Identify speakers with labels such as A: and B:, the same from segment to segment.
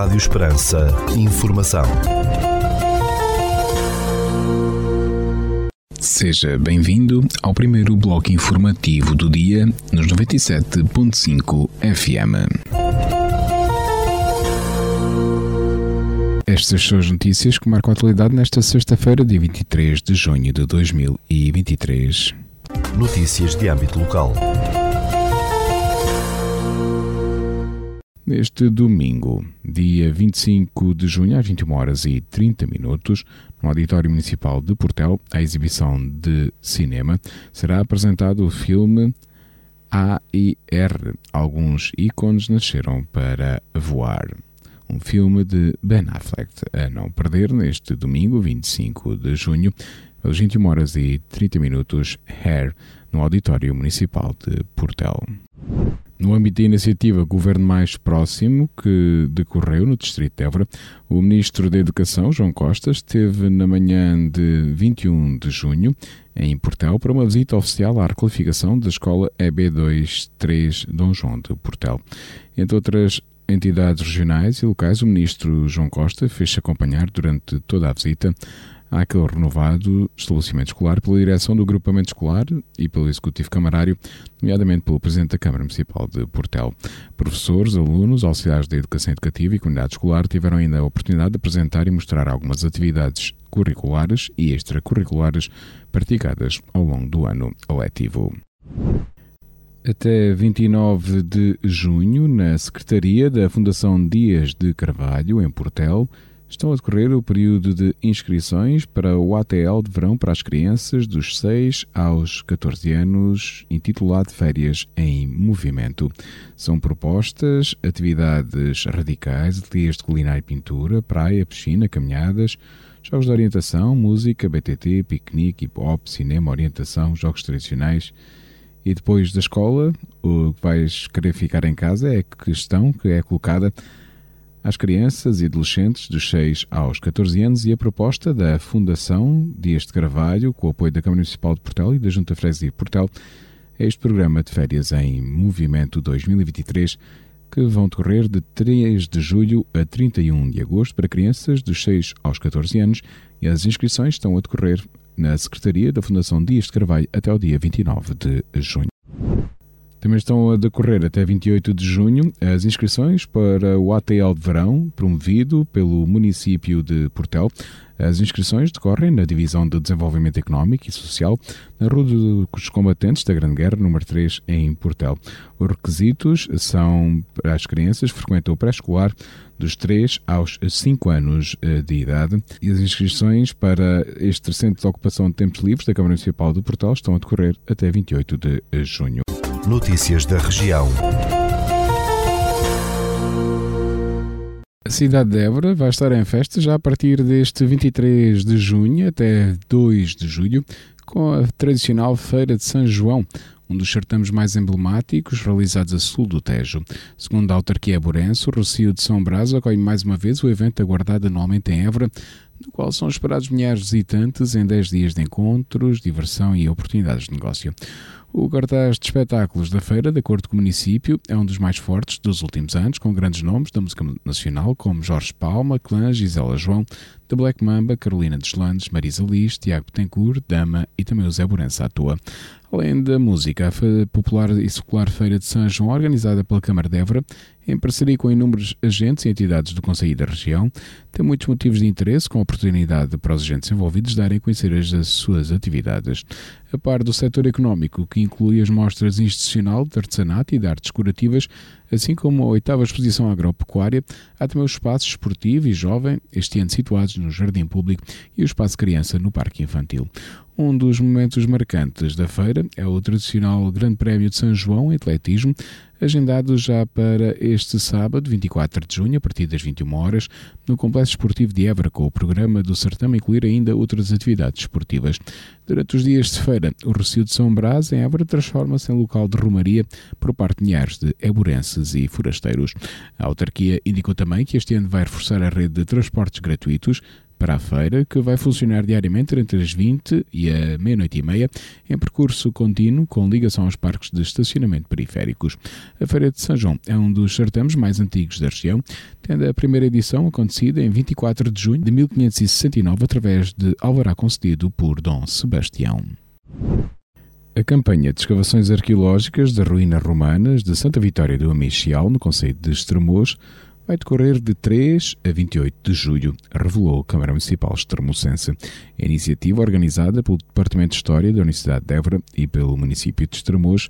A: Rádio Esperança. Informação.
B: Seja bem-vindo ao primeiro bloco informativo do dia nos 97.5 FM. Estas são as notícias que marcam a atualidade nesta sexta-feira, dia 23 de junho de 2023.
A: Notícias de âmbito local.
B: Neste domingo, dia 25 de junho, às 21 horas e 30 minutos, no Auditório Municipal de Portel, a exibição de cinema, será apresentado o filme A e R. Alguns ícones nasceram para voar. Um filme de Ben Affleck a não perder neste domingo, 25 de junho, às 21 horas e 30 minutos, Hair, no Auditório Municipal de Portel. No âmbito da iniciativa Governo Mais Próximo, que decorreu no Distrito de Évora, o Ministro da Educação, João Costa, esteve na manhã de 21 de junho em Portel para uma visita oficial à requalificação da escola EB23 Dom João de Portel. Entre outras entidades regionais e locais, o Ministro João Costa fez-se acompanhar durante toda a visita àquele renovado estabelecimento escolar pela direção do agrupamento escolar e pelo executivo camarário, nomeadamente pelo presidente da Câmara Municipal de Portel. Professores, alunos, auxiliares da educação educativa e comunidade escolar tiveram ainda a oportunidade de apresentar e mostrar algumas atividades curriculares e extracurriculares praticadas ao longo do ano letivo. Até 29 de junho, na Secretaria da Fundação Dias de Carvalho, em Portel, Estão a decorrer o período de inscrições para o ATL de verão para as crianças dos 6 aos 14 anos, intitulado Férias em Movimento. São propostas atividades radicais, ateliês de culinária e pintura, praia, piscina, caminhadas, jogos de orientação, música, BTT, piquenique, hip-hop, cinema, orientação, jogos tradicionais. E depois da escola, o que vais querer ficar em casa é a questão que é colocada às crianças e adolescentes dos 6 aos 14 anos e a proposta da Fundação Dias de Carvalho, com o apoio da Câmara Municipal de Portel e da Junta Freguesia de Portel, é este programa de férias em Movimento 2023 que vão decorrer de 3 de julho a 31 de agosto para crianças dos 6 aos 14 anos e as inscrições estão a decorrer na Secretaria da Fundação Dias de Carvalho até o dia 29 de junho. Também estão a decorrer até 28 de junho as inscrições para o ATL de verão, promovido pelo município de Portel. As inscrições decorrem na Divisão de Desenvolvimento Económico e Social, na Rua dos Combatentes da Grande Guerra, número 3, em Portel. Os requisitos são para as crianças que frequentam o pré-escolar dos 3 aos 5 anos eh, de idade e as inscrições para este Centro de Ocupação de Tempos Livres da Câmara Municipal de Portel estão a decorrer até 28 de junho.
A: Notícias da região.
B: A cidade de Évora vai estar em festa já a partir deste 23 de junho até 2 de julho, com a tradicional Feira de São João, um dos certames mais emblemáticos realizados a sul do Tejo. Segundo a autarquia Borense, o Rocio de São Brás acolhe mais uma vez o evento aguardado anualmente em Évora, no qual são esperados milhares de visitantes em 10 dias de encontros, diversão e oportunidades de negócio. O cartaz de espetáculos da feira, de acordo com o município, é um dos mais fortes dos últimos anos, com grandes nomes da música nacional como Jorge Palma, Clã, Gisela João, The Black Mamba, Carolina Deslandes, Marisa Liz, Tiago Betancourt, Dama e também o Zé Borança atua. Além da música, a popular e secular Feira de São João, organizada pela Câmara de Évora, em parceria com inúmeros agentes e entidades do Conselho da região, tem muitos motivos de interesse, com a oportunidade para os agentes envolvidos darem a conhecer as suas atividades. A par do setor económico, que inclui as mostras institucional de artesanato e de artes curativas, assim como a oitava exposição agropecuária, há também o espaço esportivo e jovem, este ano situados no Jardim Público, e o espaço criança no Parque Infantil. Um dos momentos marcantes da feira é o tradicional Grande Prémio de São João em atletismo, agendado já para este sábado, 24 de junho, a partir das 21 horas, no Complexo Esportivo de Évora, com o programa do certame incluir ainda outras atividades esportivas. Durante os dias de feira, o Recio de São Brás, em Évora, transforma-se em local de romaria por parte de milhares de eburenses e forasteiros. A autarquia indicou também que este ano vai reforçar a rede de transportes gratuitos para a feira, que vai funcionar diariamente entre as 20 e a meia-noite e meia, em percurso contínuo com ligação aos parques de estacionamento periféricos. A Feira de São João é um dos certames mais antigos da região, tendo a primeira edição acontecido em 24 de junho de 1569 através de alvará concedido por Dom Sebastião. A campanha de escavações arqueológicas de ruínas romanas de Santa Vitória do Amichial, no Conselho de Estremoz, vai decorrer de 3 a 28 de julho, revelou a Câmara Municipal Estremocense. A iniciativa, organizada pelo Departamento de História da Universidade de Évora e pelo município de Estremoz,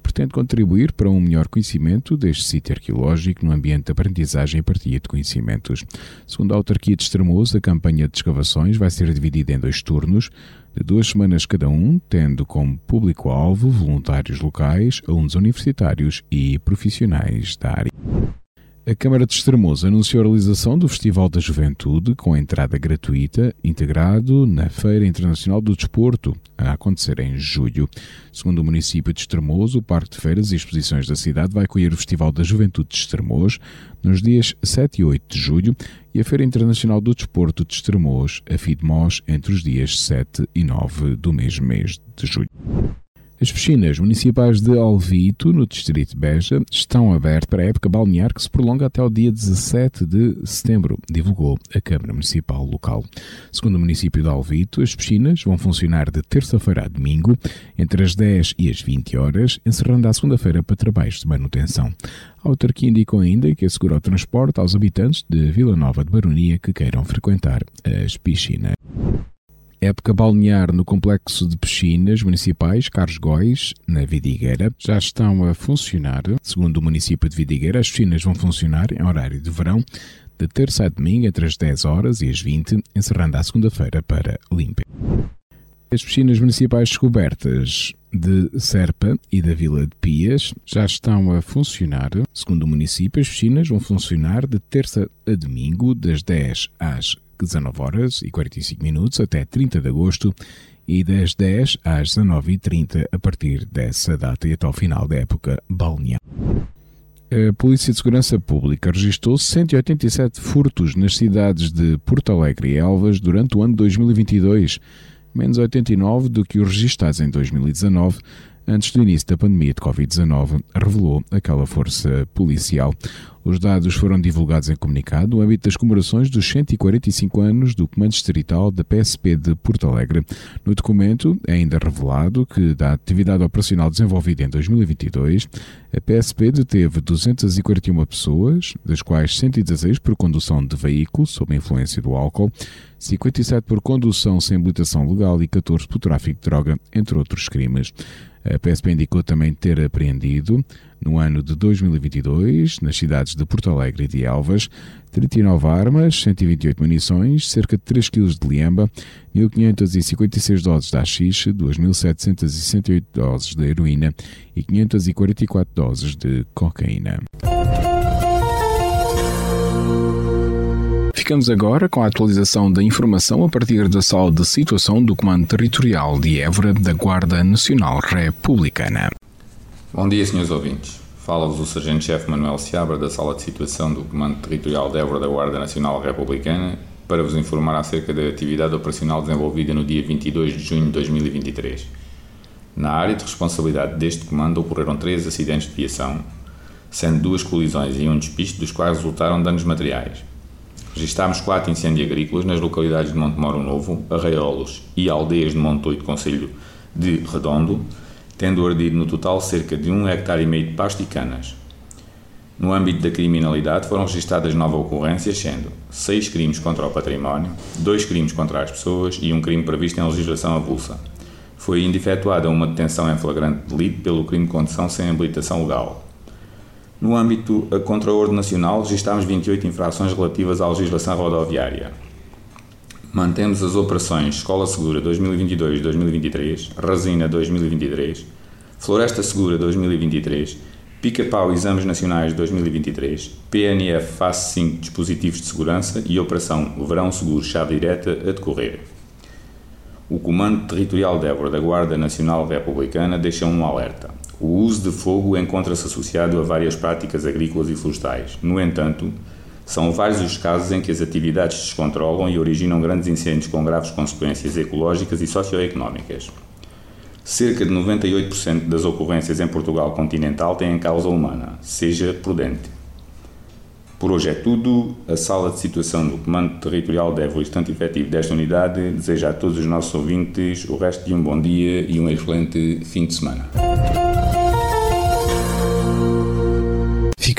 B: pretende contribuir para um melhor conhecimento deste sítio arqueológico no ambiente de aprendizagem e partilha de conhecimentos. Segundo a autarquia de Estremoz, a campanha de escavações vai ser dividida em dois turnos, de duas semanas cada um, tendo como público-alvo voluntários locais, alunos universitários e profissionais da área. A Câmara de Estremoz anunciou a realização do Festival da Juventude com entrada gratuita, integrado na Feira Internacional do Desporto, a acontecer em julho. Segundo o município de Estremoz, o Parque de Feiras e Exposições da cidade vai acolher o Festival da Juventude de Estremoz nos dias 7 e 8 de julho e a Feira Internacional do Desporto de Estremoz, a FIDMOS, entre os dias 7 e 9 do mesmo mês de julho. As piscinas municipais de Alvito, no distrito de Beja, estão abertas para a época balnear que se prolonga até o dia 17 de setembro, divulgou a Câmara Municipal local. Segundo o município de Alvito, as piscinas vão funcionar de terça-feira a domingo, entre as 10 e as 20 horas, encerrando à segunda-feira para trabalhos de manutenção. A autarquia indicou ainda que assegura o transporte aos habitantes de Vila Nova de Baronia que queiram frequentar as piscinas. Época balnear no complexo de piscinas municipais Carlos Góis, na Vidigueira, já estão a funcionar. Segundo o município de Vidigueira, as piscinas vão funcionar em horário de verão, de terça a domingo entre as 10 horas e as 20, encerrando à segunda-feira para limpa. As piscinas municipais descobertas de Serpa e da Vila de Pias já estão a funcionar. Segundo o município, as piscinas vão funcionar de terça a domingo, das 10 às 19 horas e 45 minutos até 30 de agosto e das 10 às 19h30 a partir dessa data e até ao final da época balnear. A Polícia de Segurança Pública registrou 187 furtos nas cidades de Porto Alegre e Elvas durante o ano 2022, menos 89 do que os registados em 2019, antes do início da pandemia de Covid-19, revelou aquela força policial. Os dados foram divulgados em comunicado no âmbito das comemorações dos 145 anos do Comando Distrital da PSP de Porto Alegre. No documento é ainda revelado que, da atividade operacional desenvolvida em 2022, a PSP deteve 241 pessoas, das quais 116 por condução de veículo sob influência do álcool, 57 por condução sem habilitação legal e 14 por tráfico de droga, entre outros crimes. A PSP indicou também ter apreendido, no ano de 2022, nas cidades de Porto Alegre e de Elvas, 39 armas, 128 munições, cerca de 3 kg de liamba, 1.556 doses de haxixe, 2.768 doses de heroína e 544 doses de cocaína. Ficamos agora com a atualização da informação a partir da sala de situação do Comando Territorial de Évora da Guarda Nacional Republicana.
C: Bom dia, senhores ouvintes. Fala-vos o Sargento-Chefe Manuel Seabra da Sala de Situação do Comando Territorial de Évora da Guarda Nacional Republicana para vos informar acerca da atividade operacional desenvolvida no dia 22 de junho de 2023. Na área de responsabilidade deste comando ocorreram três acidentes de viação, sendo duas colisões e um despiste, dos quais resultaram danos materiais. Registámos quatro incêndios agrícolas nas localidades de Montemoro Novo, Arraiolos e aldeias de Montoito, Conselho de Redondo, tendo ardido no total cerca de um hectare e meio de pasto e canas. No âmbito da criminalidade foram registadas nove ocorrências, sendo seis crimes contra o património, dois crimes contra as pessoas e um crime previsto em legislação avulsa. Foi ainda efetuada uma detenção em flagrante delito pelo crime de condução sem habilitação legal. No âmbito contra a ordem nacional, registámos 28 infrações relativas à legislação rodoviária. Mantemos as operações Escola Segura 2022-2023, Resina 2023, Floresta Segura 2023, Pica-Pau Exames Nacionais 2023, PNF Fase 5 Dispositivos de Segurança e Operação Verão Seguro Chave Direta a decorrer. O Comando Territorial de Évora da Guarda Nacional Republicana deixa um alerta. O uso de fogo encontra-se associado a várias práticas agrícolas e florestais. No entanto, São vários os casos em que as atividades descontrolam e originam grandes incêndios com graves consequências ecológicas e socioeconómicas. Cerca de 98% das ocorrências em Portugal continental têm causa humana. Seja prudente. Por hoje é tudo. A sala de situação do Comando Territorial deve o instante efetivo desta unidade deseja a todos os nossos ouvintes o resto de um bom dia e um excelente fim de semana.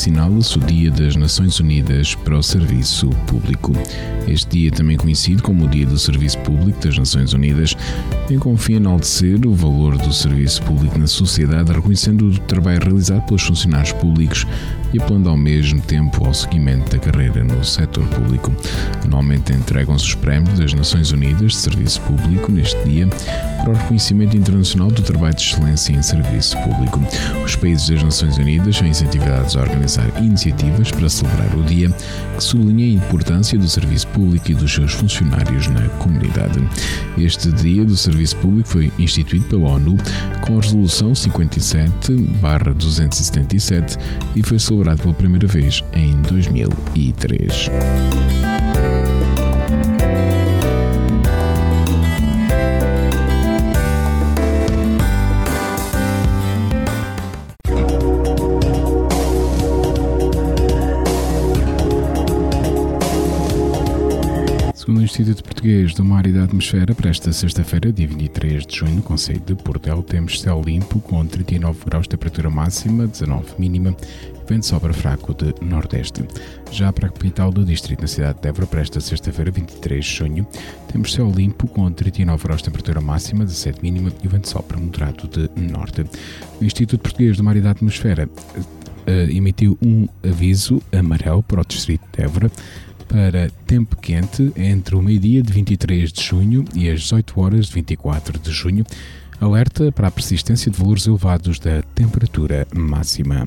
B: Assinala-se o Dia das Nações Unidas para o Serviço Público. Este dia, também conhecido como o Dia do Serviço Público das Nações Unidas, tem como fim enaltecer o valor do serviço público na sociedade, reconhecendo o trabalho realizado pelos funcionários públicos e apelando ao mesmo tempo ao seguimento da carreira no setor público. Anualmente entregam-se os prémios das Nações Unidas de Serviço Público neste dia para o reconhecimento internacional do trabalho de excelência em serviço público. Os países das Nações Unidas são incentivados a organizar iniciativas para celebrar o dia, que sublinha a importância do serviço público e dos seus funcionários na comunidade. Este Dia do Serviço Público foi instituído pela ONU com a Resolução 57-277 e foi celebrado pela primeira vez em 2003. Segundo o Instituto Português do Mar e da Atmosfera, para esta sexta-feira, dia 23 de junho, no Conselho de Portel, temos céu limpo com 39 graus de temperatura máxima, 19 mínima vento sobra fraco de nordeste. Já para a capital do distrito, na cidade de Évora, para esta sexta-feira, 23 de junho, temos céu limpo com 39 graus de temperatura máxima, 17 mínima e vento sopra moderado de norte. O Instituto Português do Mar e da Atmosfera uh, emitiu um aviso amarelo para o distrito de Évora para tempo quente entre o meio-dia de 23 de junho e as 18 horas de 24 de junho. Alerta para a persistência de valores elevados da temperatura máxima.